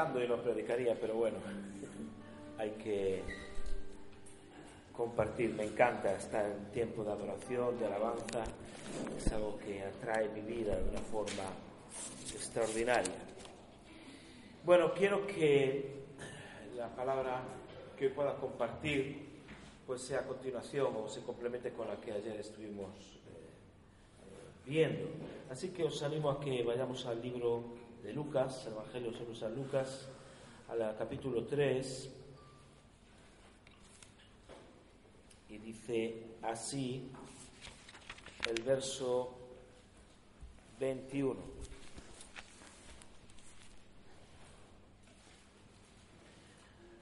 cantando y no predicaría, pero bueno, hay que compartir. Me encanta estar en tiempo de adoración, de alabanza. Es algo que atrae mi vida de una forma extraordinaria. Bueno, quiero que la palabra que hoy pueda compartir pues sea a continuación o se complemente con la que ayer estuvimos viendo. Así que os animo a que vayamos al libro de Lucas, el Evangelio según San Lucas, al capítulo 3, y dice así el verso 21.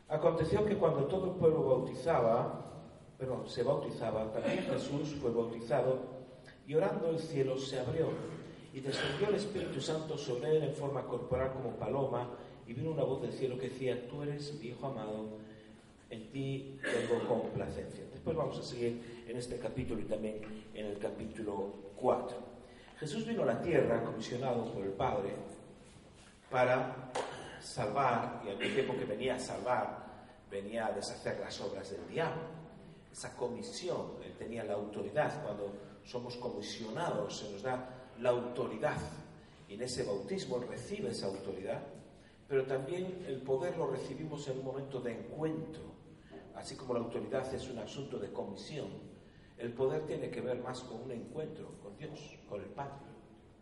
Aconteció que cuando todo el pueblo bautizaba, perdón, se bautizaba, también Jesús fue bautizado y orando el cielo se abrió y descendió el Espíritu Santo sobre él en forma corporal como paloma y vino una voz del cielo que decía, tú eres mi Hijo amado, en ti tengo complacencia. Después vamos a seguir en este capítulo y también en el capítulo 4. Jesús vino a la tierra comisionado por el Padre para salvar, y al mismo tiempo que venía a salvar, venía a deshacer las obras del diablo. Esa comisión, él tenía la autoridad. Cuando somos comisionados, se nos da la autoridad. Y en ese bautismo recibe esa autoridad, pero también el poder lo recibimos en un momento de encuentro. Así como la autoridad es un asunto de comisión, el poder tiene que ver más con un encuentro con Dios, con el Padre.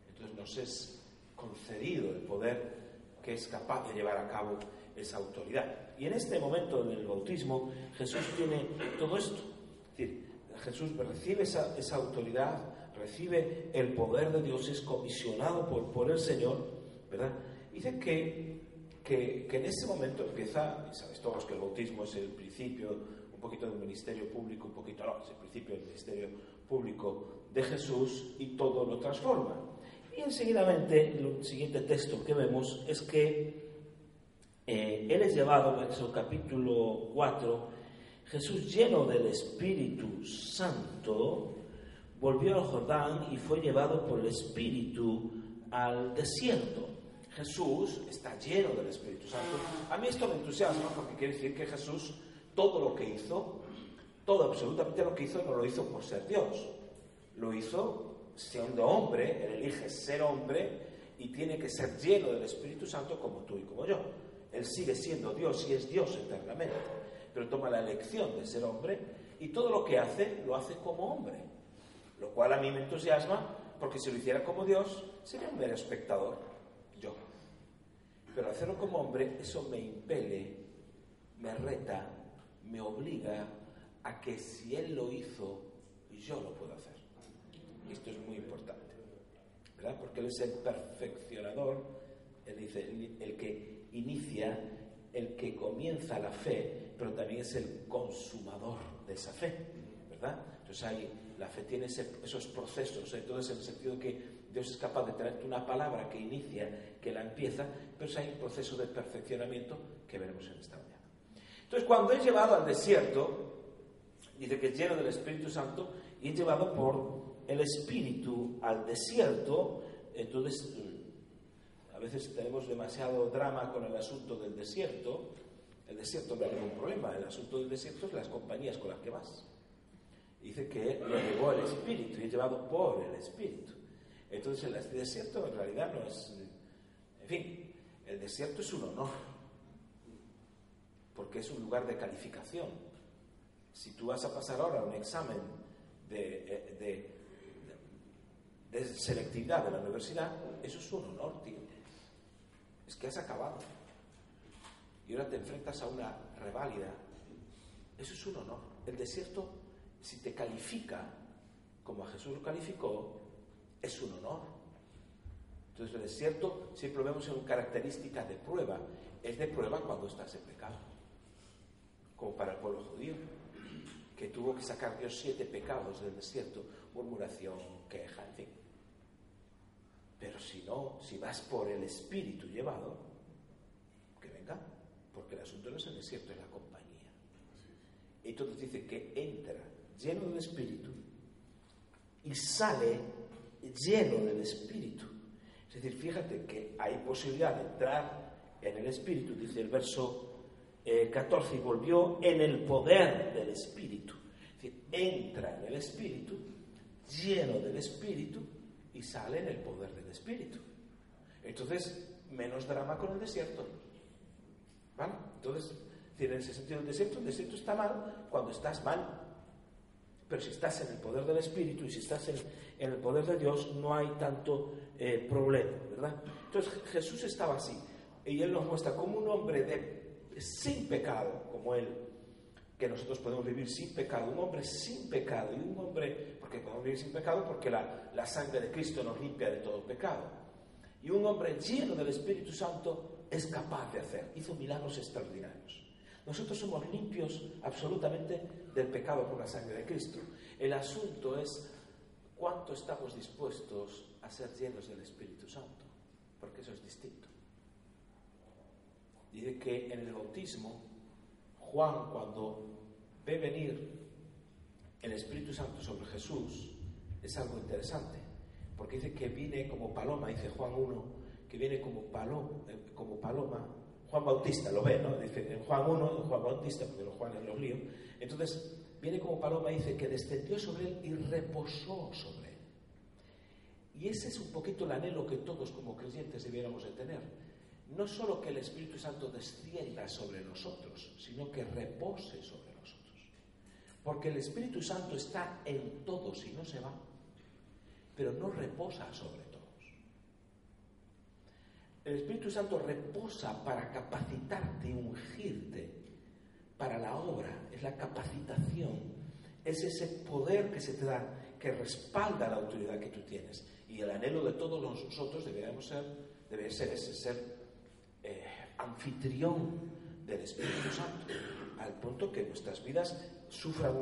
Entonces nos es concedido el poder que es capaz de llevar a cabo esa autoridad. Y en este momento del bautismo, Jesús tiene todo esto. Es decir, Jesús recibe esa, esa, autoridad, recibe el poder de Dios, es comisionado por, por el Señor, ¿verdad? Dice que, que, que en ese momento empieza, y sabéis todos que el bautismo es el principio, un poquito del ministerio público, un poquito no, es el principio del ministerio público de Jesús y todo lo transforma. Y enseguidamente, el siguiente texto que vemos es que eh, Él es llevado, en el capítulo 4, Jesús lleno del Espíritu Santo, volvió al Jordán y fue llevado por el Espíritu al desierto. Jesús está lleno del Espíritu Santo. A mí esto me entusiasma porque quiere decir que Jesús, todo lo que hizo, todo absolutamente lo que hizo, no lo hizo por ser Dios. Lo hizo siendo hombre, él elige ser hombre y tiene que ser lleno del Espíritu Santo como tú y como yo. Él sigue siendo Dios y es Dios eternamente, pero toma la elección de ser hombre y todo lo que hace lo hace como hombre, lo cual a mí me entusiasma porque si lo hiciera como Dios sería un mero espectador, yo. Pero hacerlo como hombre, eso me impele, me reta, me obliga a que si Él lo hizo, yo lo puedo hacer. Esto es muy importante, ¿verdad? Porque Él es el perfeccionador, Él dice, el, el que inicia, el que comienza la fe, pero también es el consumador de esa fe, ¿verdad? Entonces ahí la fe tiene esos procesos, entonces en el sentido que Dios es capaz de traerte una palabra que inicia, que la empieza, pero hay un proceso de perfeccionamiento que veremos en esta mañana. Entonces cuando es llevado al desierto, dice que es lleno del Espíritu Santo y es llevado por el Espíritu al desierto, entonces a veces tenemos demasiado drama con el asunto del desierto. El desierto no hay ningún problema, el asunto del desierto es las compañías con las que vas. Dice que lo llevó el Espíritu y es llevado por el Espíritu. Entonces el desierto en realidad no es... En fin, el desierto es un honor, porque es un lugar de calificación. Si tú vas a pasar ahora un examen de, selectividad de la universidad, eso es un honor, tío. Es que has acabado. Y ahora te enfrentas a una reválida. Eso es un honor. El desierto, si te califica, como a Jesús lo calificó, es un honor. Entonces el desierto siempre lo vemos en una característica de prueba. Es de prueba cuando estás en pecado. Como para el pueblo judío, que tuvo que sacar Dios siete pecados del desierto, murmuración, queja, en fin. Pero si no, si vas por el espíritu llevado, que venga, porque el asunto no es el desierto, es la compañía. Entonces dice que entra lleno del espíritu y sale lleno del espíritu. Es decir, fíjate que hay posibilidad de entrar en el espíritu, dice el verso 14, eh, y volvió en el poder del espíritu. Es decir, entra en el espíritu, lleno del espíritu, y sale en el poder del espíritu. Entonces, menos drama con el desierto. ¿Vale? Entonces, en ese sentido, el desierto, el desierto está mal cuando estás mal. Pero si estás en el poder del Espíritu y si estás en, el poder de Dios, no hay tanto eh, problema, ¿verdad? Entonces Jesús estaba así. Y Él nos muestra como un hombre de, sin pecado, como Él, que nosotros podemos vivir sin pecado, un hombre sin pecado y un hombre, porque podemos vivir sin pecado porque la, la sangre de Cristo nos limpia de todo pecado. Y un hombre lleno del Espíritu Santo es capaz de hacer, hizo milagros extraordinarios. Nosotros somos limpios absolutamente del pecado por la sangre de Cristo. El asunto es cuánto estamos dispuestos a ser llenos del Espíritu Santo, porque eso es distinto. Dice que en el bautismo, Juan cuando ve venir el Espíritu Santo sobre Jesús, es algo interesante, porque dice que viene como paloma, dice Juan 1, que viene como, paloma, eh, como paloma Juan Bautista lo ve, ¿no? Dice en Juan 1, en Juan Bautista, porque los Juanes los lío. Entonces, viene como paloma y dice que descendió sobre él y reposó sobre él. Y ese es un poquito el anhelo que todos como creyentes debiéramos de tener. No solo que el Espíritu Santo descienda sobre nosotros, sino que repose sobre nosotros. Porque el Espíritu Santo está en todos y no se va, pero no reposa sobre todos. El Espíritu Santo reposa para capacitarte y ungirte para la obra. Es la capacitación. Es ese poder que se te da, que respalda la autoridad que tú tienes. Y el anhelo de todos nosotros deberíamos ser, debe ser ese ser eh, anfitrión del Espíritu Santo, al punto que nuestras vidas sufran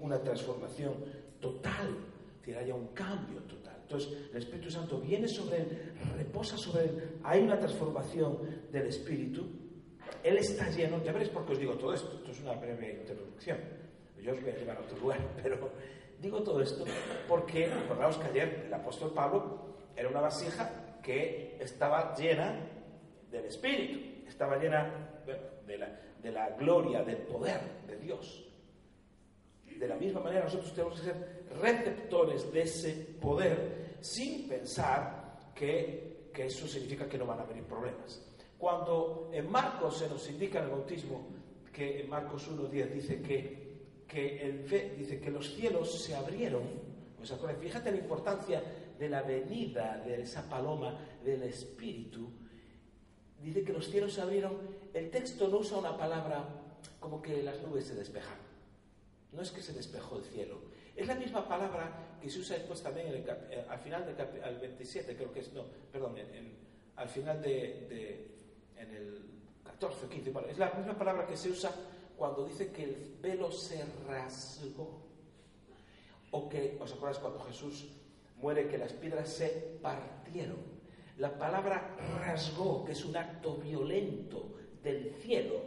una transformación total, que haya un cambio total. Entonces, el Espíritu Santo viene sobre él, reposa sobre él, hay una transformación del Espíritu, él está lleno, ya veréis por qué os digo todo esto, esto es una breve introducción, yo os voy a llevar a otro lugar, pero digo todo esto porque, acordaos que ayer el apóstol Pablo era una vasija que estaba llena del Espíritu, estaba llena de, la, de la gloria, del poder de Dios. De la misma manera nosotros tenemos que ser receptores de ese poder sin pensar que, eso significa que no van a venir problemas. Cuando en Marcos se nos indica el bautismo que en Marcos 1.10 dice que, que, el, dice que los cielos se abrieron, pues fíjate la importancia de la venida de esa paloma del Espíritu, dice que los cielos se abrieron, el texto no usa una palabra como que las nubes se despejaron. No es que se despejó el cielo. Es la misma palabra que se usa después también eh, al final del 27, creo que es, no, perdón, al final de, en el 14 o 15, es la misma palabra que se usa cuando dice que el velo se rasgó. O que, ¿os acordáis cuando Jesús muere que las piedras se partieron? La palabra rasgó, que es un acto violento del cielo,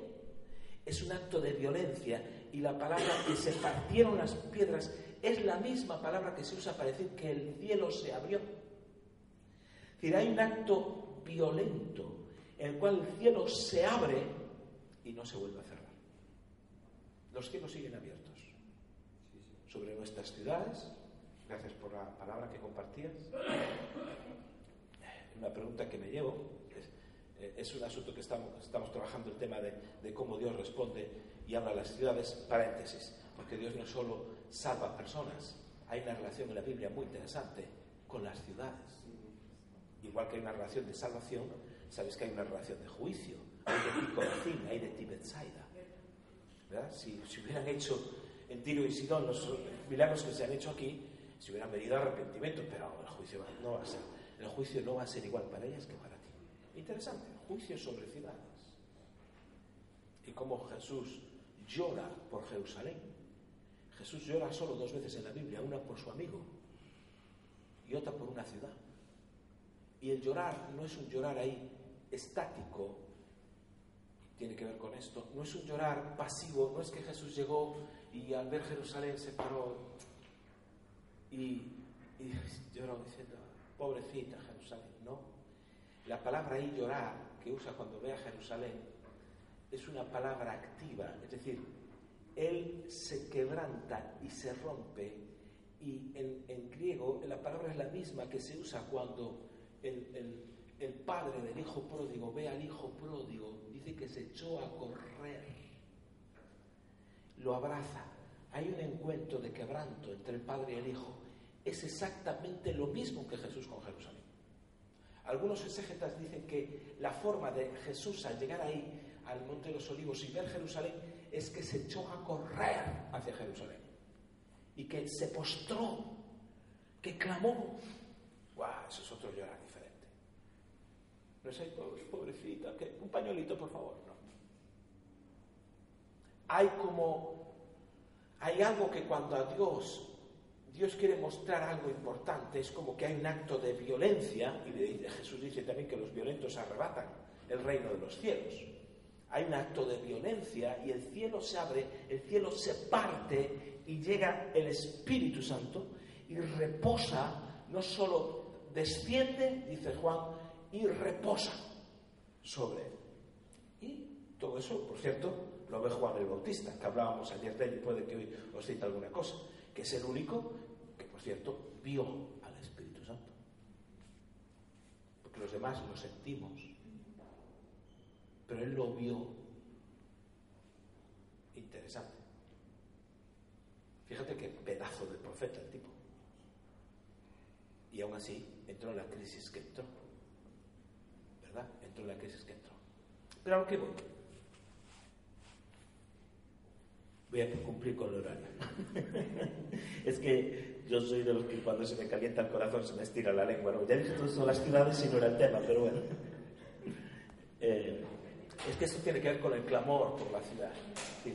es un acto de violencia y la palabra que se partieron las piedras es la misma palabra que se usa para decir que el cielo se abrió. Es decir, hay un acto violento en el cual el cielo se abre y no se vuelve a cerrar. Los cielos siguen abiertos sobre nuestras ciudades. Gracias por la palabra que compartías. Una pregunta que me llevo eh, es, un asunto que estamos, trabajando el tema de cómo Dios responde y habla las ciudades, paréntesis, porque Dios no solo salva personas, hay una relación en la Biblia muy interesante con las ciudades. Igual que hay una relación de salvación, sabes que hay una relación de juicio, hay de Ticorazín, hay de Tibetsaida. ¿verdad? Si, si hubieran hecho en Tiro y Sidón los milagros que se han hecho aquí, si hubieran venido arrepentimiento, pero el juicio no va a ser, el juicio no va a ser igual para ellas que para ti. Interesante, juicio sobre ciudades. Y cómo Jesús llora por Jerusalén. Jesús llora solo dos veces en la Biblia, una por su amigo y otra por una ciudad. Y el llorar no es un llorar ahí estático, tiene que ver con esto, no es un llorar pasivo, no es que Jesús llegó y al ver Jerusalén se paró y, lloró diciendo, pobrecita Jerusalén, no. La palabra ahí llorar que usa cuando ve a Jerusalén es una palabra activa, es decir, él se quebranta y se rompe y en, griego la palabra es la misma que se usa cuando el, el padre del hijo pródigo ve al hijo pródigo, dice que se echó a correr, lo abraza. Hay un encuentro de quebranto entre el padre y el hijo. Es exactamente lo mismo que Jesús con Jerusalén. Algunos exégetas dicen que la forma de Jesús al llegar ahí, al Monte de los Olivos y ver Jerusalén, es que se echó a correr hacia Jerusalén y que se postró, que clamó. ¡Guau! Eso es otro diferente. No es pobrecita, que un pañuelito, por favor. No. Hay como, hay algo que cuando a Dios, Dios quiere mostrar algo importante, es como que hay un acto de violencia, y Jesús dice también que los violentos arrebatan el reino de los cielos. Hay un acto de violencia y el cielo se abre, el cielo se parte y llega el Espíritu Santo y reposa, no solo desciende, dice Juan, y reposa sobre él. Y todo eso, por cierto, lo ve Juan el Bautista, que hablábamos ayer de él, y puede que hoy os cite alguna cosa, que es el único que, por cierto, vio al Espíritu Santo. Porque los demás lo sentimos, pero él lo vio interesante. Fíjate qué pedazo de profeta el tipo. Y aún así entró en la crisis que entró. ¿Verdad? Entró en la crisis que entró. Pero a lo que voy. Voy a cumplir con el horario. es que yo soy de los que cuando se me calienta el corazón se me estira la lengua. Ya dije todo son las ciudades y no era el tema, pero bueno. Eh, es que esto tiene que ver con el clamor por la ciudad.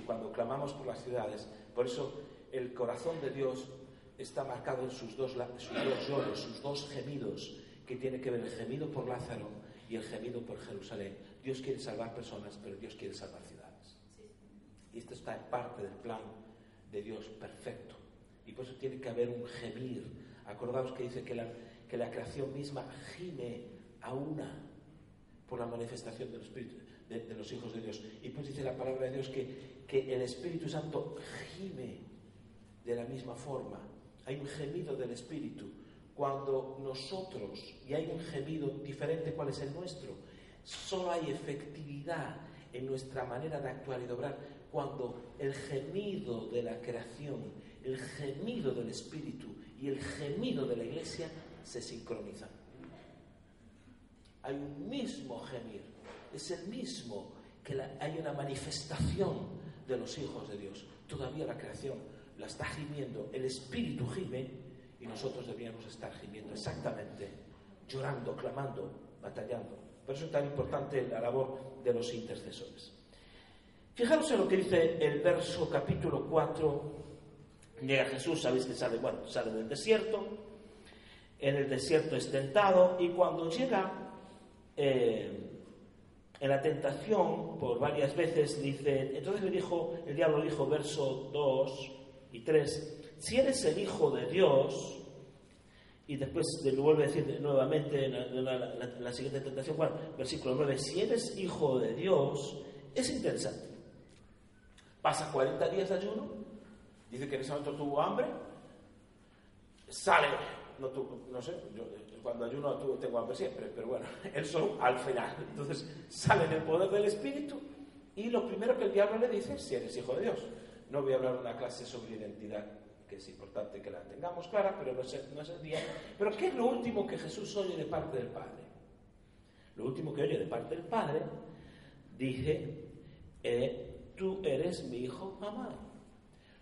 cuando clamamos por las ciudades, por eso el corazón de Dios está marcado en sus dos, sus dos lloros, sus dos gemidos, que tiene que ver el gemido por Lázaro y el gemido por Jerusalén. Dios quiere salvar personas, pero Dios quiere salvar ciudades. Y esto está en parte del plan de Dios perfecto. Y por eso tiene que haber un gemir. Acordaos que dice que la, que la creación misma gime a una por la manifestación del Espíritu, de, los hijos de Dios. Y pues dice la palabra de Dios que, que el Espíritu Santo gime de la misma forma. Hay un gemido del Espíritu. Cuando nosotros, y hay un gemido diferente cuál es el nuestro, solo hay efectividad en nuestra manera de actuar y de obrar cuando el gemido de la creación, el gemido del Espíritu y el gemido de la Iglesia se sincronizan. Hay un mismo gemir, es el mismo que hay una manifestación de los hijos de Dios. Todavía la creación la está gimiendo, el Espíritu gime y nosotros deberíamos estar gimiendo exactamente, llorando, clamando, batallando. Por eso es tan importante la labor de los intercesores. Fijaros en lo que dice el verso capítulo 4. Llega Jesús, sabéis que sale, bueno, sale del desierto, en el desierto es tentado y cuando llega eh, en la tentación, por varias veces, dice, entonces le dijo, el diablo dijo, verso 2 y 3, si eres el Hijo de Dios, y después lo vuelve a decir nuevamente en la, siguiente tentación, bueno, versículo 9, si eres Hijo de Dios, es interesante. Pasa 40 días de ayuno, dice que en ese momento tuvo hambre, sale, no, no sé, yo, cuando ayuno tengo hambre siempre, pero bueno, eso al final. Entonces sale en el poder del Espíritu y lo primero que el diablo le dice si eres hijo de Dios. No voy a hablar una clase sobre identidad, que es importante que la tengamos clara, pero no es, no es el día. Pero ¿qué es lo último que Jesús oye de parte del Padre? Lo último que oye de parte del Padre, dije, eh, tú eres mi hijo amado.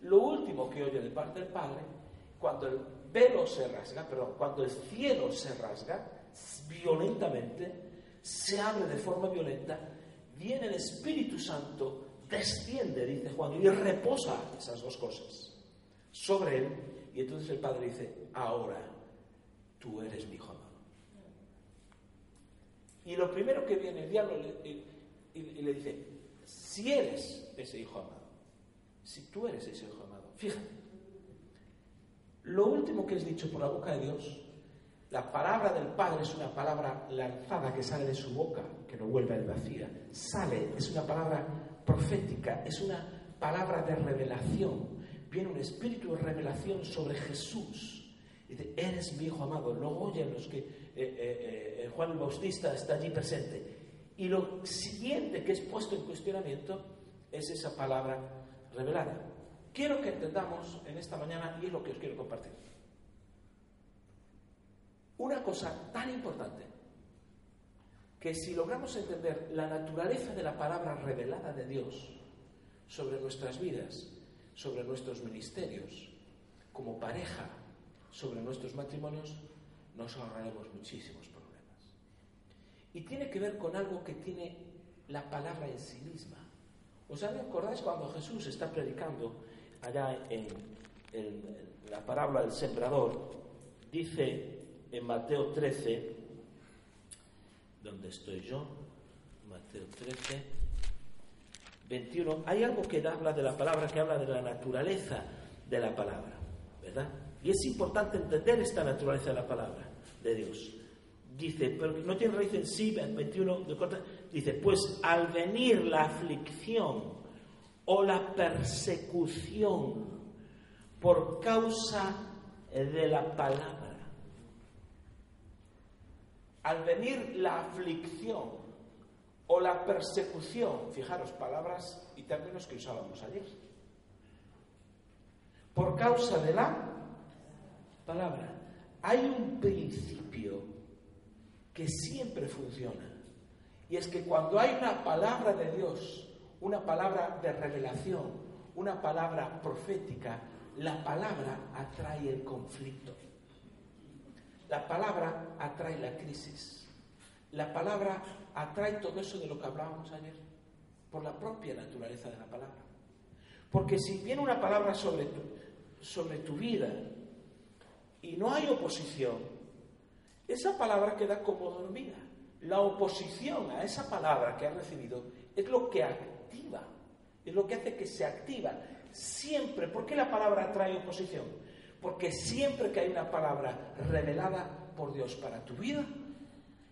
Lo último que oye de parte del Padre, cuando velo se rasga, perdón, cuando el cielo se rasga violentamente, se abre de forma violenta, viene el Espíritu Santo, desciende, dice Juan, y reposa esas dos cosas sobre él, y entonces el Padre dice, ahora tú eres mi hijo amado. Y lo primero que viene el diablo y le dice, si eres ese hijo amado, si tú eres ese hijo amado, fíjate, lo último que es dicho por la boca de Dios la palabra del Padre es una palabra lanzada que sale de su boca, que no vuelve al vacía. Sale, es una palabra profética, es una palabra de revelación. Viene un espíritu de revelación sobre Jesús. Dice, eres mi hijo amado. Lo oyen los que eh, eh, eh, Juan el Bautista está allí presente. Y lo siguiente que es puesto en cuestionamiento es esa palabra revelada. Quiero que entendamos en esta mañana, y es lo que os quiero compartir una cosa tan importante que si logramos entender la naturaleza de la palabra revelada de Dios sobre nuestras vidas, sobre nuestros ministerios, como pareja, sobre nuestros matrimonios, nos ahorraremos muchísimos problemas. Y tiene que ver con algo que tiene la palabra en sí misma. ¿Os acordáis cuando Jesús está predicando allá en, la parábola del sembrador? Dice en Mateo 13, donde estoy yo, Mateo 13, 21, hay algo que habla de la palabra, que habla de la naturaleza de la palabra, ¿verdad? Y es importante entender esta naturaleza de la palabra de Dios. Dice, pero no tiene raíz en sí, 21, dice, pues al venir la aflicción o la persecución por causa de la palabra, al venir la aflicción o la persecución, fijaros, palabras y términos que usábamos ayer, por causa de la palabra, hay un principio que siempre funciona. Y es que cuando hay una palabra de Dios, una palabra de revelación, una palabra profética, la palabra atrae el conflicto. La palabra atrae la crisis. La palabra atrae todo eso de lo que hablábamos ayer, por la propia naturaleza de la palabra. Porque si viene una palabra sobre tu, sobre tu vida y no hay oposición, esa palabra queda como dormida. La oposición a esa palabra que has recibido es lo que activa, es lo que hace que se activa. Siempre, ¿por qué la palabra atrae oposición? Porque siempre que hay una palabra revelada por Dios para tu vida,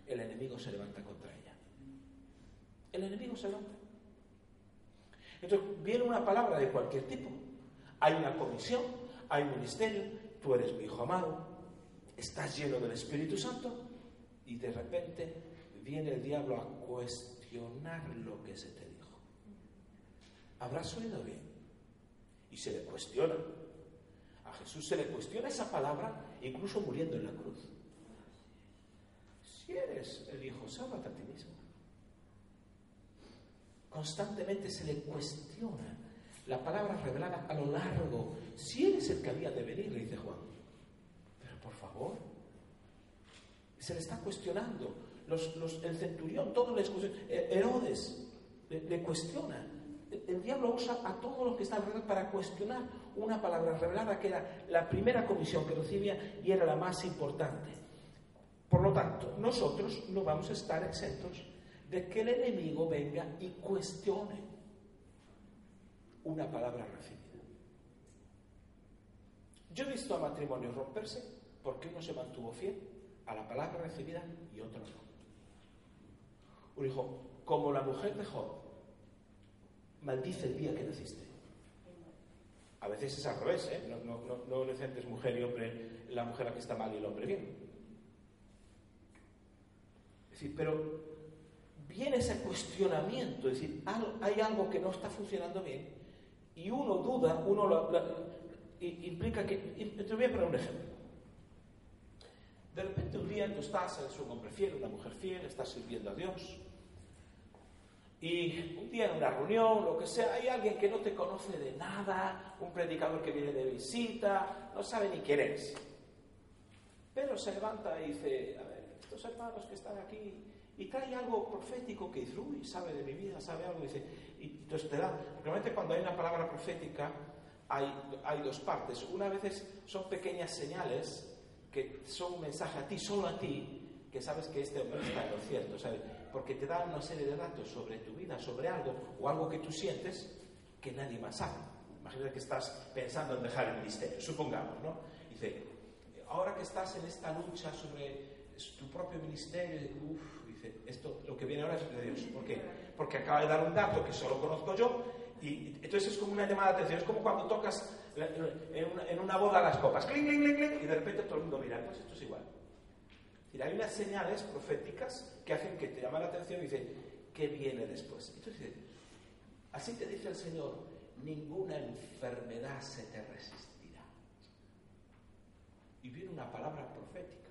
el enemigo se levanta contra ella. El enemigo se levanta. Entonces, viene una palabra de cualquier tipo. Hay una comisión, hay un ministerio, tú eres mi hijo amado, estás lleno del Espíritu Santo y de repente viene el diablo a cuestionar lo que se te dijo. ¿Habrás oído bien? Y se le cuestiona. Jesús se le cuestiona esa palabra, incluso muriendo en la cruz. Si eres el Hijo, sálvate a ti mismo. Constantemente se le cuestiona la palabra revelada a lo largo. Si eres el que había de venir, le dice Juan. Pero por favor, se le está cuestionando. el centurión, todos les Herodes le, cuestiona. El, diablo usa a todos los que están alrededor para cuestionar una palabra revelada que era la primera comisión que recibía y era la más importante. Por lo tanto, nosotros no vamos a estar exentos de que el enemigo venga y cuestione una palabra recibida. Yo he visto a matrimonios romperse porque uno se mantuvo fiel a la palabra recibida y otro no. Uno dijo, como la mujer de maldice el día que naciste. A veces es al revés, ¿eh? no, no, no, no es mujer y hombre, la mujer la que está mal y el hombre bien. Es decir, pero viene ese cuestionamiento, es decir, hay algo que no está funcionando bien y uno duda, uno lo, implica que... Te voy a poner un ejemplo. De repente un día tú estás, eres un hombre fiel, una mujer fiel, estás sirviendo a Dios, y un día en una reunión, lo que sea, hay alguien que no te conoce de nada, un predicador que viene de visita, no sabe ni quién eres. Pedro se levanta y dice, a ver, estos hermanos que están aquí, y trae algo profético que dice, uy, sabe de mi vida, sabe algo, y dice, y entonces te da, realmente cuando hay una palabra profética hay, hay dos partes. Una vez son pequeñas señales que son un mensaje a ti, solo a ti, que sabes que este hombre está en lo cierto, ¿sabes? Porque te dan una serie de datos sobre tu vida, sobre algo, o algo que tú sientes que nadie más sabe. Imagínate que estás pensando en dejar el ministerio, supongamos, ¿no? Dice, ahora que estás en esta lucha sobre tu propio ministerio, uff, dice, esto, lo que viene ahora es de Dios. ¿Por qué? Porque acaba de dar un dato que solo conozco yo, y entonces es como una llamada de atención, es como cuando tocas en una, boda las copas, clink, clink, clink, clink, y de repente todo el mundo mira, pues esto es igual. Y hay unas señales proféticas que hacen que te llama la atención y dicen, ¿qué viene después? Entonces, así te dice el Señor, ninguna enfermedad se te resistirá. Y viene una palabra profética.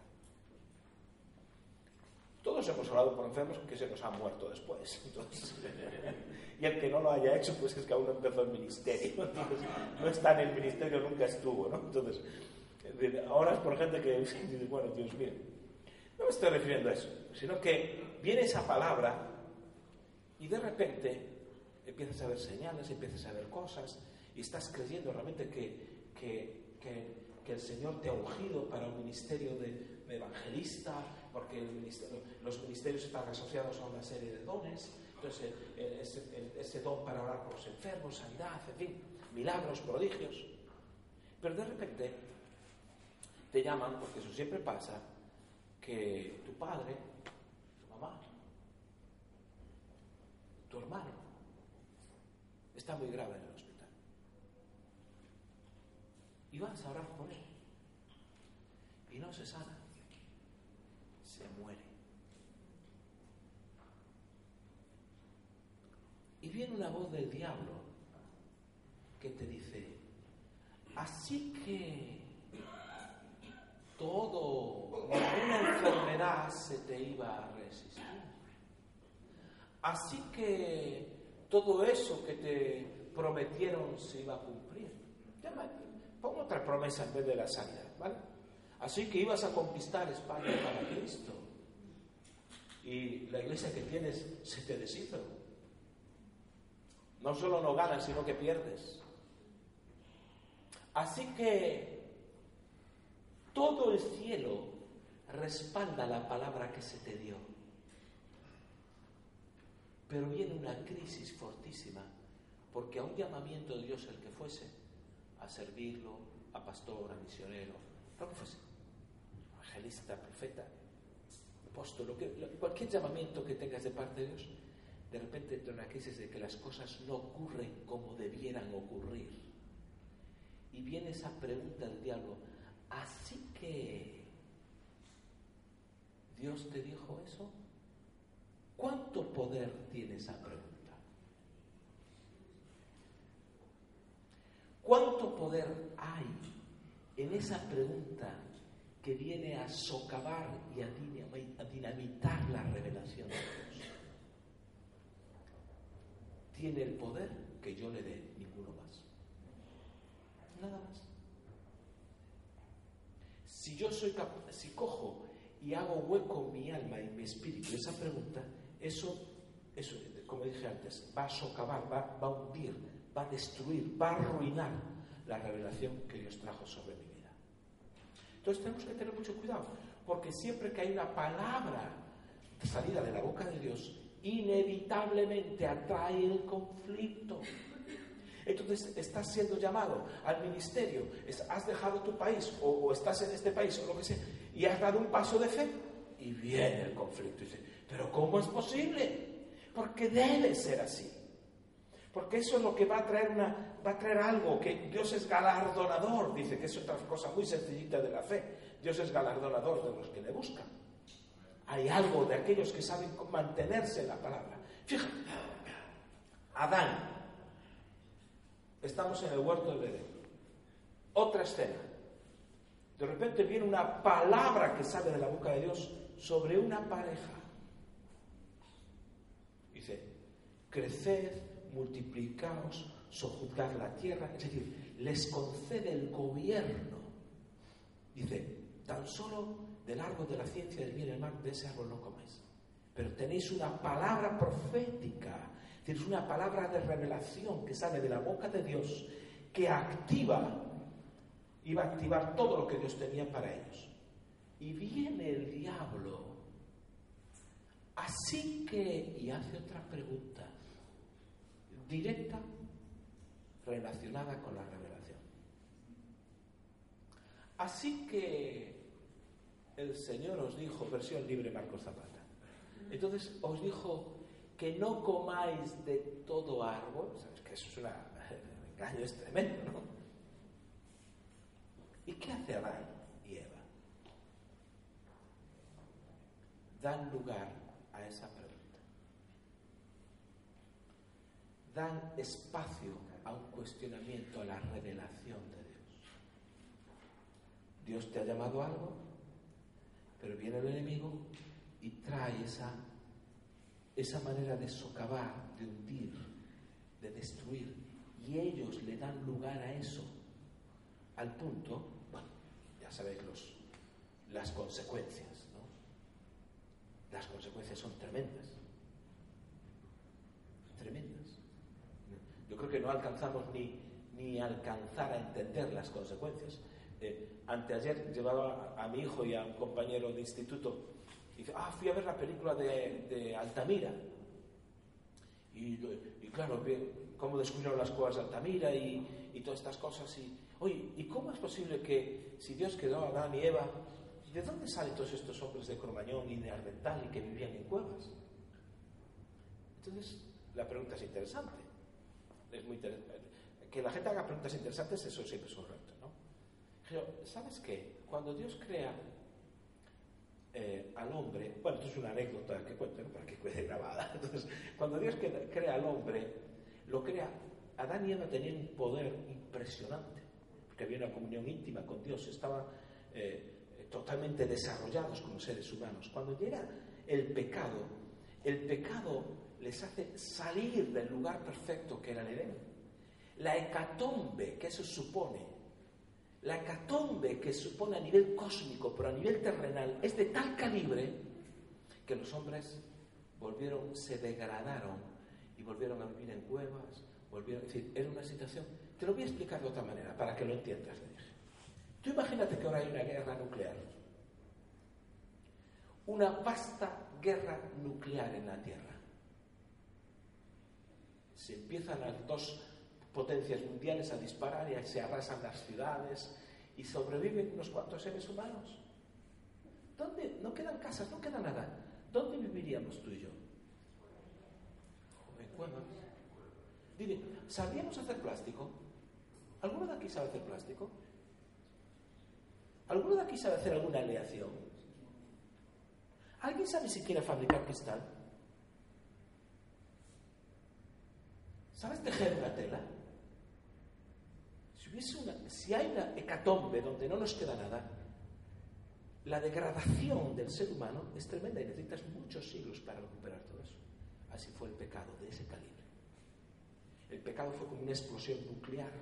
Todos hemos hablado por enfermos que se nos han muerto después. y el que no lo haya hecho, pues es que aún no empezó el ministerio. no está en el ministerio, nunca estuvo. ¿no? Entonces, ahora es por gente que dice, bueno, Dios mío. No me estoy refiriendo a eso, sino que viene esa palabra y de repente empiezas a ver señales, empiezas a ver cosas y estás creyendo realmente que, que, el Señor te ha ungido para un ministerio de, evangelista, porque los ministerios están asociados a una serie de dones. Entonces, ese, don para orar por los enfermos, sanidad, en fin, milagros, prodigios. Pero de repente te llaman, porque eso siempre pasa, que tu padre, tu mamá, tu hermano, está muy grave en el hospital. Y vas a orar por él. Y no se sana. Se muere. Y viene una voz del diablo que te dice, así que todo, ninguna enfermedad se te iba a resistir. Así que todo eso que te prometieron se iba a cumplir. Pongo otra promesa en vez de la sanidad, ¿vale? Así que ibas a conquistar España para Cristo. Y la iglesia que tienes se te deshizo. No solo no ganas, sino que pierdes. Así que todo el cielo respalda la palabra que se te dio. Pero viene una crisis fortísima, porque a un llamamiento de Dios el que fuese, a servirlo, a pastor, a misionero, lo que fuese, evangelista, profeta, apóstol, cualquier llamamiento que tengas de parte de Dios, de repente entra una crisis de que las cosas no ocurren como debieran ocurrir. Y viene esa pregunta del diablo, así que Dios te dijo eso. ¿Cuánto poder tiene esa pregunta? ¿Cuánto poder hay en esa pregunta que viene a socavar y a dinamitar la revelación de Dios? Tiene el poder que yo le dé, ninguno más. Nada más. Si yo soy capaz, si cojo y hago hueco mi alma y mi espíritu esa pregunta, eso, eso, como dije antes, va a socavar, va, va a hundir, va a destruir, va a arruinar la revelación que Dios trajo sobre mi vida. Entonces tenemos que tener mucho cuidado, porque siempre que hay una palabra salida de la boca de Dios, inevitablemente atrae el conflicto. Entonces estás siendo llamado al ministerio, has dejado tu país o, estás en este país o lo que sea, y has dado un paso de fe y viene el conflicto. Y dice, pero ¿cómo es posible? Porque debe ser así. Porque eso es lo que va a traer una, va a traer algo, que Dios es galardonador, dice que es otra cosa muy sencillita de la fe. Dios es galardonador de los que le buscan. Hay algo de aquellos que saben mantenerse en la palabra. Fíjate, Adán, estamos en el huerto de Edén. Otra escena. De repente viene una palabra que sale de la boca de Dios sobre una pareja. Dice, creced, multiplicaos, sojuzgad la tierra. Es decir, les concede el gobierno. Dice, tan solo del árbol de la ciencia del bien y el mal, de ese árbol no comáis. Pero tenéis una palabra profética, tienes una palabra de revelación que sale de la boca de Dios, que activa, iba a activar todo lo que Dios tenía para ellos. Y viene el diablo. Así que, y hace otra pregunta, directa, relacionada con la revelación. Así que el Señor os dijo, versión libre Marcos Zapata, entonces os dijo que no comáis de todo árbol, ¿sabes? que eso es un engaño, es tremendo, ¿no? ¿Y qué hace Adán y Eva? Dan lugar a esa pregunta. Dan espacio a un cuestionamiento, a la revelación de Dios. Dios te ha llamado algo, pero viene el enemigo y trae esa, esa manera de socavar, de hundir, de destruir. Y ellos le dan lugar a eso, al punto, sabéis los, las consecuencias, ¿no? Las consecuencias son tremendas. Tremendas. Yo creo que no alcanzamos ni, ni alcanzar a entender las consecuencias. Eh, anteayer llevaba a mi hijo y a un compañero de instituto y dice, ah, fui a ver la película de, Altamira. Y, claro, cómo descubrieron las cuevas de Altamira y, y, todas estas cosas. Y, oye, ¿y cómo es posible que si Dios quedó a Adán y Eva, ¿de dónde salen todos estos hombres de Cromañón y de Armental y que vivían en cuevas? Entonces, la pregunta es interesante. Es muy interesante. Que la gente haga preguntas interesantes, eso siempre es un reto, ¿no? Pero, ¿sabes qué? Cuando Dios crea eh, al hombre, bueno, esto es una anécdota que cuento para que quede grabada. Cuando Dios crea al hombre, lo crea, Adán y Eva tenían un poder impresionante, porque había una comunión íntima con Dios, estaban eh, totalmente desarrollados como seres humanos. Cuando llega el pecado, el pecado les hace salir del lugar perfecto que era el Edén. La hecatombe que eso supone la hecatombe que supone a nivel cósmico, pero a nivel terrenal, es de tal calibre que los hombres volvieron, se degradaron y volvieron a vivir en cuevas, volvieron, es decir, era una situación. Te lo voy a explicar de otra manera para que lo entiendas, le dije. Tú imagínate que ahora hay una guerra nuclear. Una vasta guerra nuclear en la Tierra. Se empiezan las dos potencias mundiales a disparar y se arrasan las ciudades y sobreviven unos cuantos seres humanos. ¿Dónde? No quedan casas, no queda nada. ¿Dónde viviríamos tú y yo? En cuevas. Dime, ¿sabríamos hacer plástico? ¿Alguno de aquí sabe hacer plástico? ¿Alguno de aquí sabe hacer alguna aleación? ¿Alguien sabe siquiera fabricar cristal? ¿Sabes tejer una tela? Si, hay una hecatombe donde no nos queda nada, la degradación del ser humano es tremenda y necesitas muchos siglos para recuperar todo eso. Así fue el pecado de ese calibre. El pecado fue como una explosión nuclear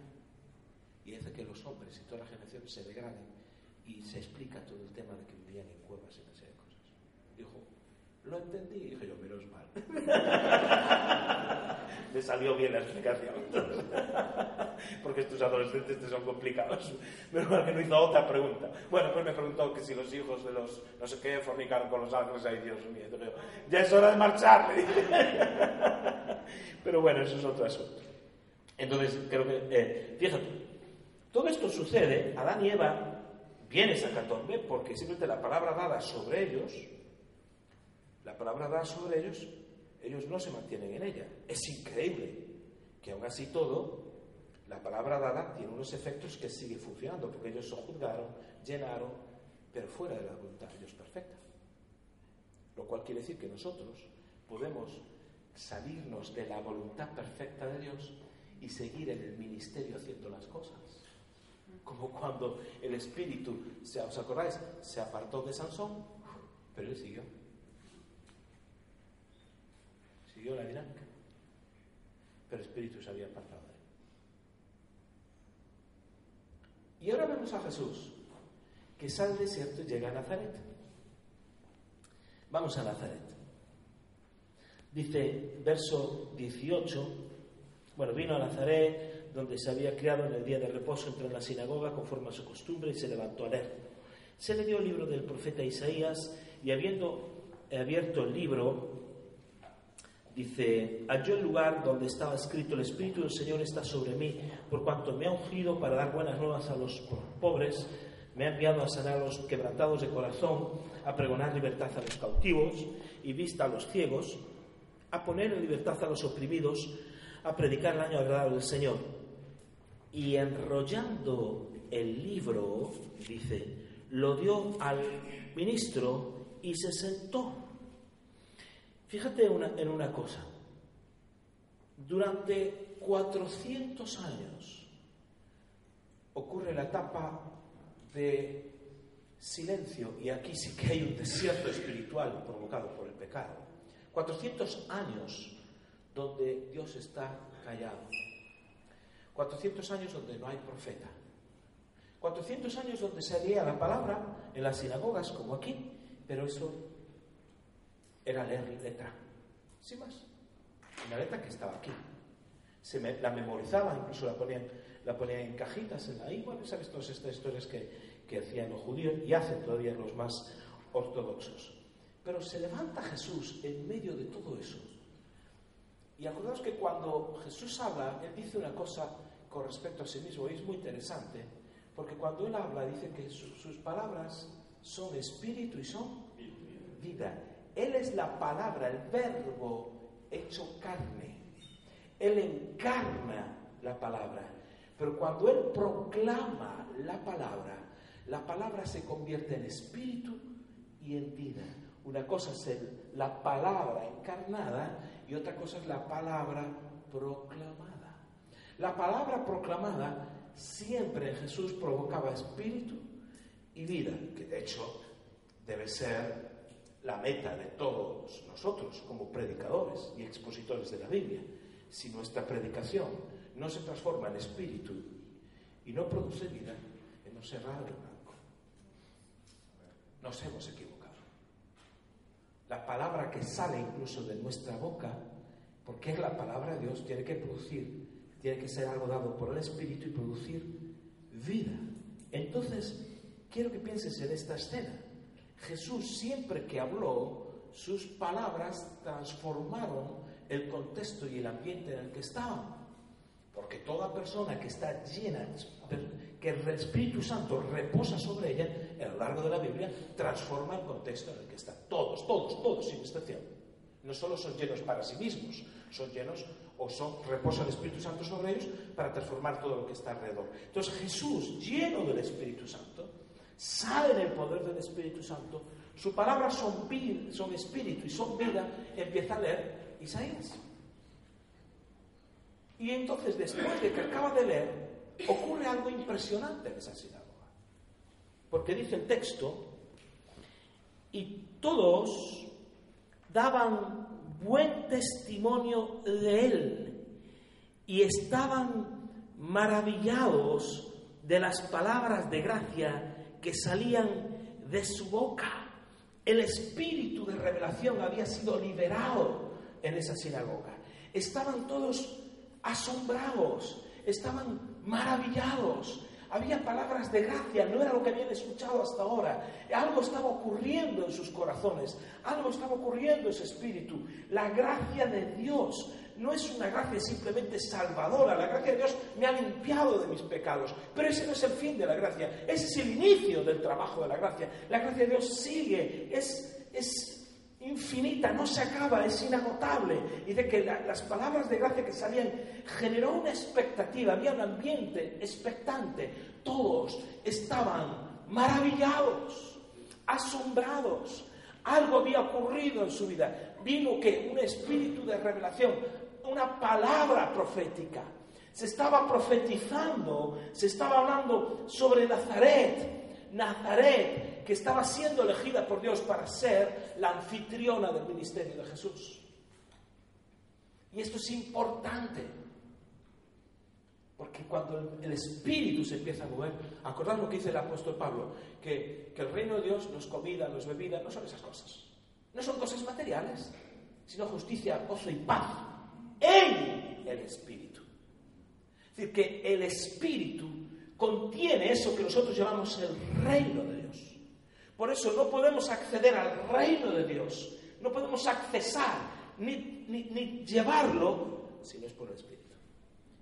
y hace que los hombres y toda la generación se degraden y se explica todo el tema de que vivían en cuevas y una serie de cosas. Dijo, lo entendí y dije yo, menos mal. Me salió bien la explicación. Porque estos adolescentes te son complicados. Menos mal que no hizo otra pregunta. Bueno, pues me preguntó que si los hijos de los no sé qué fornicaron con los ángeles. Ay, Dios mío. ya es hora de marchar. Pero bueno, eso es otro asunto. Entonces, creo que, eh, fíjate, todo esto sucede, Adán y Eva viene esa catombe porque simplemente la palabra dada sobre ellos la palabra da sobre ellos, ellos no se mantienen en ella. Es increíble que aún así todo, la palabra dada tiene unos efectos que sigue funcionando, porque ellos se juzgaron, llenaron, pero fuera de la voluntad de Dios perfecta. Lo cual quiere decir que nosotros podemos salirnos de la voluntad perfecta de Dios y seguir en el ministerio haciendo las cosas. Como cuando el espíritu, ¿os acordáis? Se apartó de Sansón, pero él siguió. siguió la dinámica. Pero el Espíritu se había apartado de él. Y ahora vemos a Jesús, que sale del desierto y llega a Nazaret. Vamos a Nazaret. Dice, verso 18, bueno, vino a Nazaret, donde se había criado en el día de reposo, entró en la sinagoga conforme a su costumbre y se levantó a leer. Se le dio el libro del profeta Isaías y habiendo abierto el libro, dice, halló el lugar donde estaba escrito, el Espíritu del Señor está sobre mí, por cuanto me ha ungido para dar buenas nuevas a los pobres, me ha enviado a sanar a los quebrantados de corazón, a pregonar libertad a los cautivos y vista a los ciegos, a poner en libertad a los oprimidos, a predicar el año agradable del Señor. Y enrollando el libro, dice, lo dio al ministro y se sentó. Fíjate en una cosa. Durante 400 años ocurre la etapa de silencio, y aquí sí que hay un desierto espiritual provocado por el pecado. 400 años donde Dios está callado. 400 años donde no hay profeta. 400 años donde se leía la palabra en las sinagogas como aquí, pero eso era leer letra, sin más. Una letra que estaba aquí. Se la memorizaba, incluso la ponían, la en cajitas en la igual, ¿sabes todas estas historias que, que hacían los judíos y hacen todavía los más ortodoxos? Pero se levanta Jesús en medio de todo eso. Y acordaos que cuando Jesús habla, Él dice una cosa con respecto a sí mismo, y es muy interesante, porque cuando Él habla dice que sus palabras son espíritu y son vida. Él es la palabra, el verbo hecho carne. Él encarna la palabra. Pero cuando Él proclama la palabra, la palabra se convierte en espíritu y en vida. Una cosa es la palabra encarnada y otra cosa es la palabra proclamada. La palabra proclamada siempre en Jesús provocaba espíritu y vida, que de hecho debe ser la meta de todos nosotros como predicadores y expositores de la Biblia. Si nuestra predicación no se transforma en espíritu y no produce vida, hemos errado el blanco. Nos hemos equivocado. La palabra que sale incluso de nuestra boca, porque es la palabra de Dios, tiene que producir, tiene que ser algo dado por el Espíritu y producir vida. Entonces, quiero que pienses en esta escena. Jesús siempre que habló, sus palabras transformaron el contexto y el ambiente en el que estaban. Porque toda persona que está llena, que el Espíritu Santo reposa sobre ella, a lo largo de la Biblia, transforma el contexto en el que está. Todos, todos, todos, sin excepción. No solo son llenos para sí mismos, son llenos o son, reposa el Espíritu Santo sobre ellos para transformar todo lo que está alrededor. Entonces Jesús, lleno del Espíritu Santo, sale del poder del Espíritu Santo, sus palabras son, son espíritu y son vida, empieza a leer Isaías. Y entonces, después de que acaba de leer, ocurre algo impresionante en esa sinagoga. Porque dice el texto, y todos daban buen testimonio de él y estaban maravillados de las palabras de gracia que salían de su boca. El espíritu de revelación había sido liberado en esa sinagoga. Estaban todos asombrados, estaban maravillados. Había palabras de gracia, no era lo que habían escuchado hasta ahora. Algo estaba ocurriendo en sus corazones, algo estaba ocurriendo en su espíritu. La gracia de Dios no es una gracia simplemente salvadora. La gracia de Dios me ha limpiado de mis pecados. Pero ese no es el fin de la gracia, ese es el inicio del trabajo de la gracia. La gracia de Dios sigue, es, es infinita, no se acaba, es inagotable. Y de que las palabras de gracia que salían generó una expectativa, había un ambiente expectante. Todos estaban maravillados, asombrados. Algo había ocurrido en su vida. Vino que un espíritu de revelación, una palabra profética. Se estaba profetizando, se estaba hablando sobre Nazaret. Nazaret que estaba siendo elegida por Dios para ser la anfitriona del ministerio de Jesús. Y esto es importante, Porque cuando el espíritu se empieza a mover, acordad lo que dice el apóstol Pablo, que, que el reino de Dios no es comida, no es bebida, no son esas cosas. No son cosas materiales, sino justicia, gozo y paz en el espíritu. Es decir, que el espíritu contiene eso que nosotros llamamos el reino de Dios. Por eso no podemos acceder al reino de Dios, no podemos accesar ni, ni, llevarlo si no es por el Espíritu.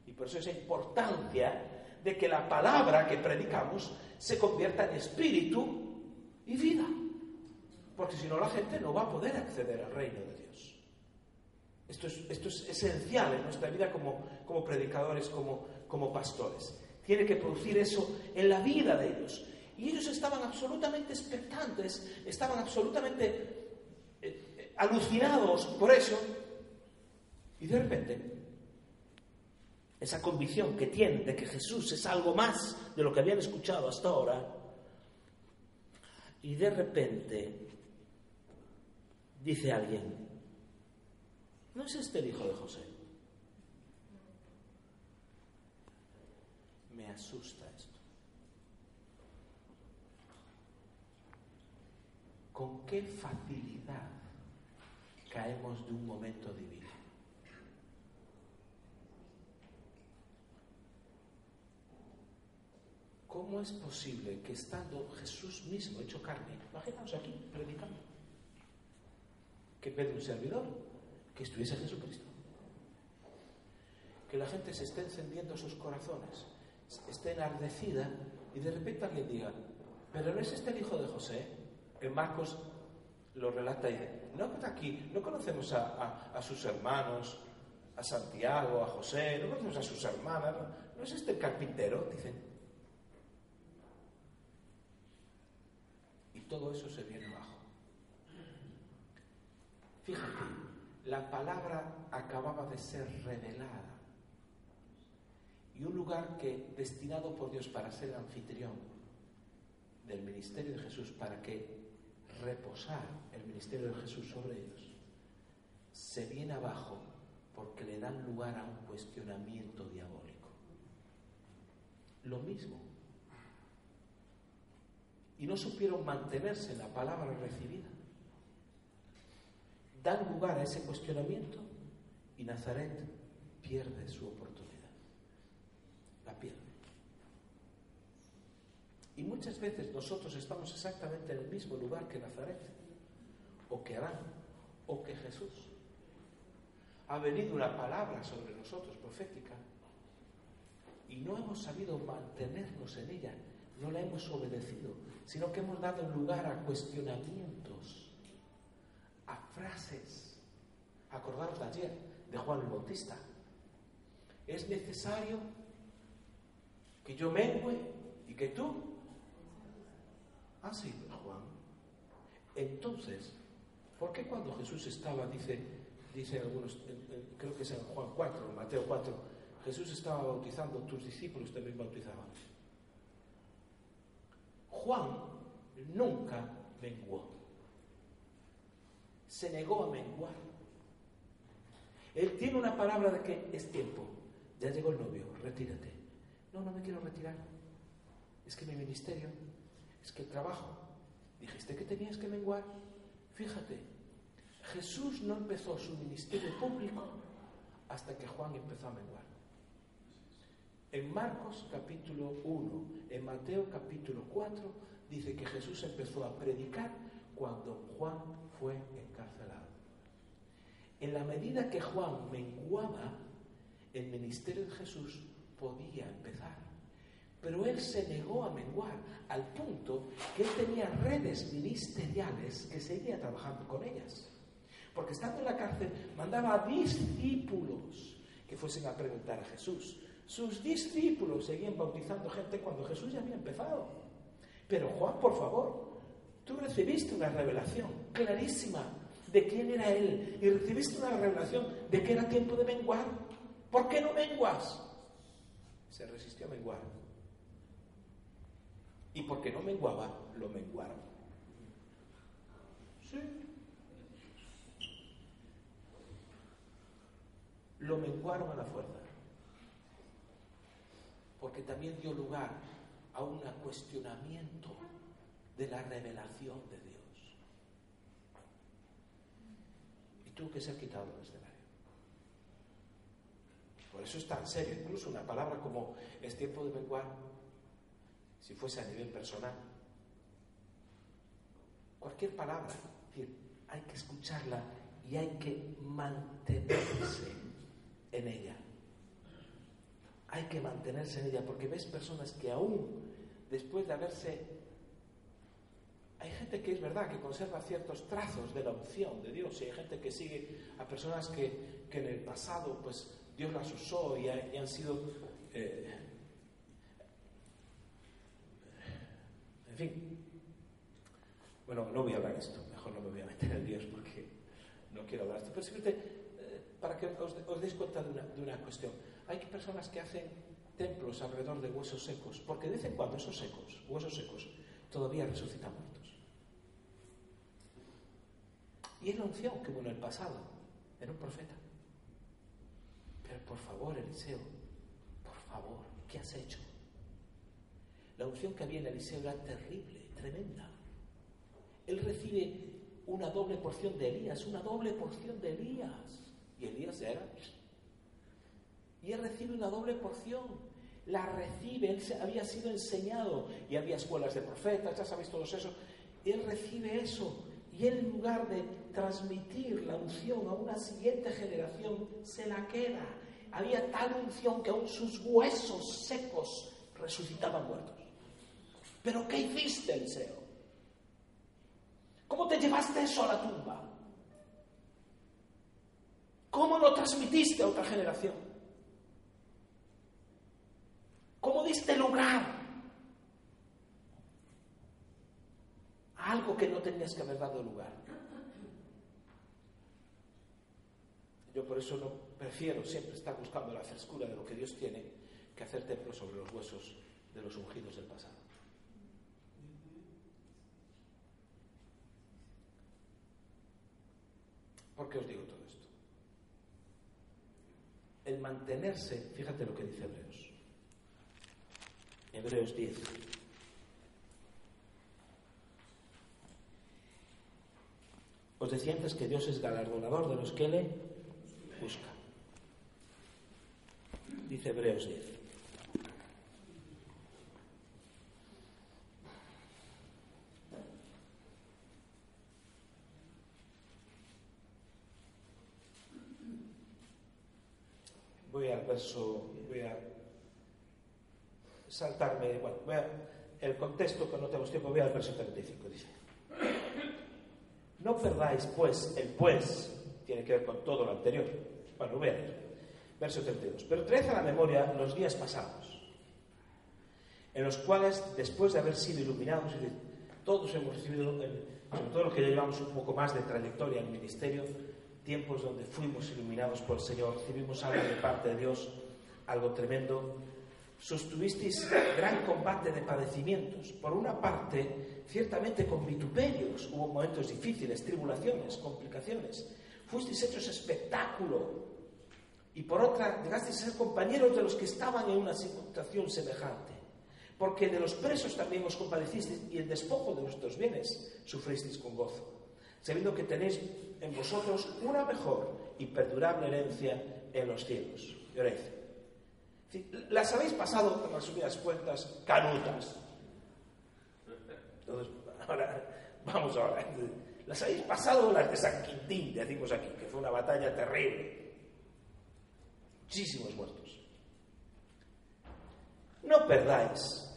Y por eso esa importancia de que la palabra que predicamos se convierta en espíritu y vida. Porque si no la gente no va a poder acceder al reino de Dios. Esto es, esto es esencial en nuestra vida como, como predicadores, como, como pastores. Tiene que producir eso en la vida de ellos. Y ellos estaban absolutamente expectantes, estaban absolutamente eh, eh, alucinados por eso. Y de repente, esa convicción que tienen de que Jesús es algo más de lo que habían escuchado hasta ahora, y de repente dice alguien, ¿no es este el hijo de José? Me asusta esto. con qué facilidad caemos de un momento divino. ¿Cómo es posible que estando Jesús mismo hecho carne, imaginaos aquí predicando, que Pedro un servidor, que estuviese Jesucristo, que la gente se esté encendiendo sus corazones, esté enardecida y de repente alguien diga, pero no es este el hijo de José, en Marcos lo relata y dice, no está aquí, no conocemos a, sus hermanos, a Santiago, a José, no conocemos a sus hermanas, no, es este el carpintero, dicen. Y todo eso se viene abajo. Fíjate, la palabra acababa de ser revelada. Y un lugar que destinado por Dios para ser anfitrión del ministerio de Jesús, para que reposar el ministerio de Jesús sobre ellos, se viene abajo porque le dan lugar a un cuestionamiento diabólico. Lo mismo. Y no supieron mantenerse en la palabra recibida. Dan lugar a ese cuestionamiento y Nazaret pierde su oportunidad. La pierde. Y muchas veces nosotros estamos exactamente en el mismo lugar que Nazaret, o que Adán, o que Jesús. Ha venido una palabra sobre nosotros profética y no hemos sabido mantenernos en ella, no la hemos obedecido, sino que hemos dado lugar a cuestionamientos, a frases. Acordaros de ayer de Juan el Bautista. Es necesario que yo mengue y que tú Ah, sí, Juan. Entonces, ¿por qué cuando Jesús estaba, dice, dice algunos, creo que es en Juan 4, en Mateo 4, Jesús estaba bautizando, tus discípulos también bautizaban? Juan nunca menguó. Se negó a menguar. Él tiene una palabra de que es tiempo. Ya llegó el novio, retírate. No, no me quiero retirar. Es que mi ministerio es que trabajo, dijiste que tenías que menguar. Fíjate, Jesús no empezó su ministerio público hasta que Juan empezó a menguar. En Marcos capítulo 1, en Mateo capítulo 4, dice que Jesús empezó a predicar cuando Juan fue encarcelado. En la medida que Juan menguaba, el ministerio de Jesús podía empezar. Pero él se negó a menguar al punto que él tenía redes ministeriales que seguía trabajando con ellas. Porque estando en la cárcel mandaba a discípulos que fuesen a preguntar a Jesús. Sus discípulos seguían bautizando gente cuando Jesús ya había empezado. Pero Juan, por favor, tú recibiste una revelación clarísima de quién era Él y recibiste una revelación de que era tiempo de menguar. ¿Por qué no menguas? Se resistió a menguar y porque no menguaba, lo menguaron. Sí. Lo menguaron a la fuerza. porque también dio lugar a un cuestionamiento de la revelación de Dios. Y tuvo que ser quitado del escenario. Por eso es tan serio, incluso una palabra como es tiempo de menguar, si fuese a nivel personal. Cualquier palabra, hay que escucharla y hay que mantenerse en ella. Hay que mantenerse en ella porque ves personas que aún después de haberse... Hay gente que es verdad que conserva ciertos trazos de la unción de Dios y hay gente que sigue a personas que, en el pasado pues Dios las usó y, han sido... Eh, en fin. Bueno, no voy a hablar de esto, mejor no me voy a meter en Dios porque no quiero hablar de esto, pero simplemente eh, para que os, os cuenta de una, de una cuestión. Hay personas que hacen templos alrededor de huesos secos, porque de vez en cuando esos secos, huesos secos, todavía resucitan muertos. Y es la unción que hubo en el pasado, era un profeta. Pero por favor, Eliseo, por favor, ¿qué has hecho? La unción que había en Eliseo era terrible, tremenda. Él recibe una doble porción de Elías, una doble porción de Elías. Y Elías era y él recibe una doble porción. La recibe, él había sido enseñado y había escuelas de profetas, ya sabéis todos eso. Él recibe eso y él en lugar de transmitir la unción a una siguiente generación, se la queda. Había tal unción que aún sus huesos secos resucitaban muertos. ¿Pero qué hiciste, Eliseo? ¿Cómo te llevaste eso a la tumba? ¿Cómo lo transmitiste a otra generación? ¿Cómo diste lugar a algo que no tenías que haber dado lugar? Yo por eso no prefiero siempre estar buscando la frescura de lo que Dios tiene que hacer templo sobre los huesos de los ungidos del pasado. ¿Por qué os digo todo esto? El mantenerse, fíjate lo que dice Hebreos, Hebreos 10. Os decía antes que Dios es galardonador de los que le buscan. Dice Hebreos 10. Voy al verso, voy a saltarme, bueno, voy a, el contexto que no tenemos tiempo, voy al verso 35, dice. No perdáis, pues, el pues, tiene que ver con todo lo anterior. Bueno, voy a leer. Verso 32. Pero traed a la memoria los días pasados, en los cuales, después de haber sido iluminados, todos hemos recibido, sobre todo los que llevamos un poco más de trayectoria en el ministerio, tiempos donde fuimos iluminados por el Señor, recibimos algo de parte de Dios, algo tremendo, sostuvisteis gran combate de padecimientos. Por una parte, ciertamente con vituperios, hubo momentos difíciles, tribulaciones, complicaciones. Fuisteis hechos espectáculo. Y por otra, llegasteis a ser compañeros de los que estaban en una situación semejante. Porque de los presos también os compadecisteis y el despojo de vuestros bienes sufristeis con gozo, sabiendo que tenéis en vosotros una mejor y perdurable herencia en los cielos. Y las habéis pasado, en las subidas cuentas, canutas. Entonces, ahora, vamos ahora. Las habéis pasado las de San Quintín, decimos aquí, que fue una batalla terrible. Muchísimos muertos. No perdáis,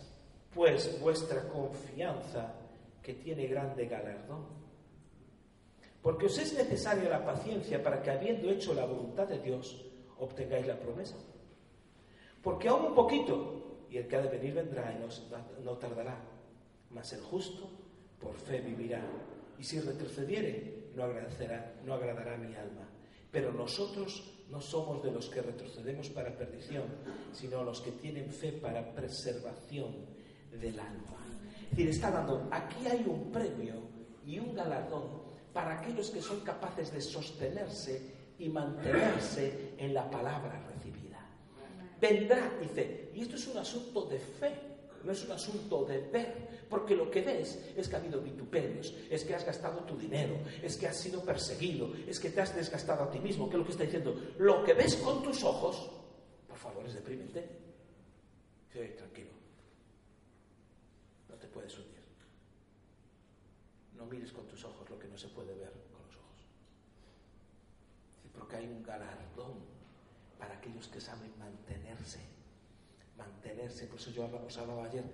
pues, vuestra confianza, que tiene grande galardón. Porque os es necesaria la paciencia para que, habiendo hecho la voluntad de Dios, obtengáis la promesa. Porque aún un poquito, y el que ha de venir vendrá y no, tardará. Mas el justo por fe vivirá. Y si retrocediere, no, agradecerá, no agradará mi alma. Pero nosotros no somos de los que retrocedemos para perdición, sino los que tienen fe para preservación del alma. Es decir, está dando, aquí hay un premio y un galardón para aquellos que son capaces de sostenerse y mantenerse en la palabra recibida vendrá, dice, y esto es un asunto de fe, no es un asunto de ver, porque lo que ves es que ha habido vituperios, es que has gastado tu dinero, es que has sido perseguido, es que te has desgastado a ti mismo, que es lo que está diciendo, lo que ves con tus ojos, por favor, es deprimente. Sí, tranquilo, no te puedes unir. No mires con tus ojos lo que no se puede ver con los ojos. Porque hay un galardón para aquellos que saben mantenerse. Mantenerse. Por eso yo os hablaba ayer